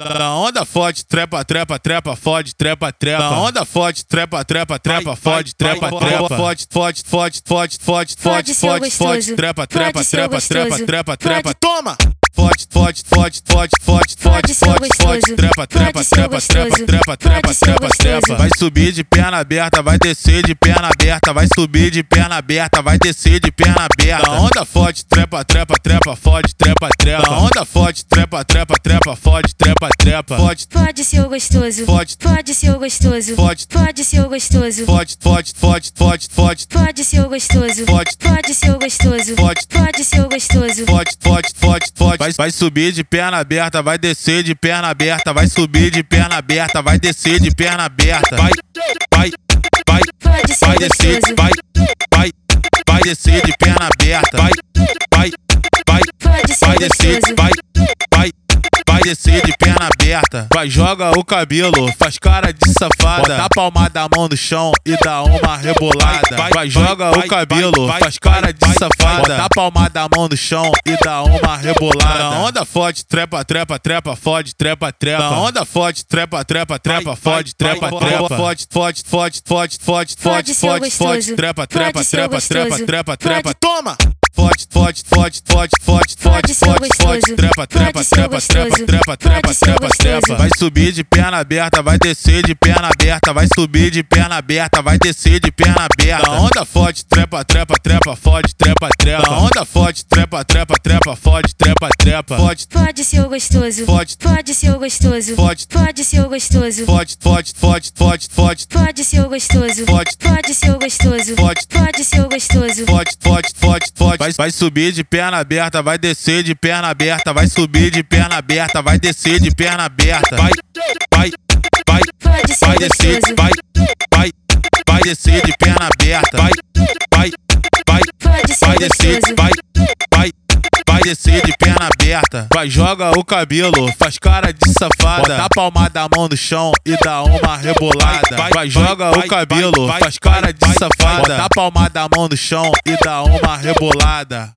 Da onda forte, trepa, trepa, trepa, fode, trepa, trepa. Da onda forte, trepa, trepa, trepa, fode, trepa, trepa. Forte, forte, forte, forte, forte, forte, forte, forte, trepa, trepa, trepa, trepa, trepa, trepa. Toma! Forte, forte, forte, forte, forte, forte, forte, forte, trepa, trepa, trepa, trepa, trepa, trepa, trepa, trepa. Vai subir de perna aberta, vai descer de perna aberta, vai subir de perna aberta, vai descer de perna aberta. Da onda forte, trepa, trepa, trepa, fode, trepa, trepa. Da onda forte, trepa, trepa, trepa, fode, trepa, trepa. Fode, Pode ser o gostoso. Pode. Pode ser o gostoso. Pode. Pode ser o gostoso. fode, fode, fode, fode, fode. Pode ser o gostoso. Pode. Pode ser o gostoso. Pode. Pode ser o gostoso. Fode, fode, fode, fode. Vai, vai subir de perna aberta, vai descer de perna aberta, vai subir de perna aberta, vai descer de perna aberta. Vai, vai, vai, Pode ser vai descer, gostoso. vai, vai, vai descer de perna aberta. Vai, vai, vai, Pode ser vai descer, vai, vai descer de perna aberta. Vai, joga o cabelo, faz cara de safada. Bota a palma da mão no chão e dá uma rebolada. Vai, vai, joga o cabelo, faz cara de safada. Bota a palma da mão no chão e dá uma rebolada. Da onda forte, trepa, trepa, trepa, fode, trepa, trepa. Da onda forte, trepa, trepa, trepa, fode, trepa, trepa. Fode, fode, fode, fode, fode, fode, fode, fode, trepa, trepa, trepa, trepa, trepa, trepa. Toma! Fode, fode, fode, fode, fode, fode, fode, fode, gostoso. trepa, trepa, trepa, trepa, trepa, trepa, trepa, trepa. Vai subir de perna aberta, vai descer de perna aberta, vai subir de perna aberta, vai descer de perna aberta. Da onda forte, trepa, trepa, trepa, fode, trepa, trepa. Da onda forte, trepa, trepa, trepa, fode, trepa, trepa. Fode, Pode ser o gostoso. Pode. Pode ser o gostoso. Pode. Pode ser o gostoso. fode, fode, fode, fode, fode. Pode ser o gostoso. Pode. Pode ser o gostoso. Pode. Pode ser o gostoso. Fode, fode, fode, Vai, vai subir de perna aberta, vai descer de perna aberta, vai subir de perna aberta, vai descer de perna aberta. Vai, vai, vai, vai descer, vai, vai, vai descer de perna aberta. Vai, vai, vai, vai descer, vai, perna aberta. Vai, joga o cabelo, faz cara de safada. Bota a palma da mão no chão e dá uma rebolada. Vai, vai, joga o cabelo, faz cara de safada. Bota a palma da mão no chão e dá uma rebolada.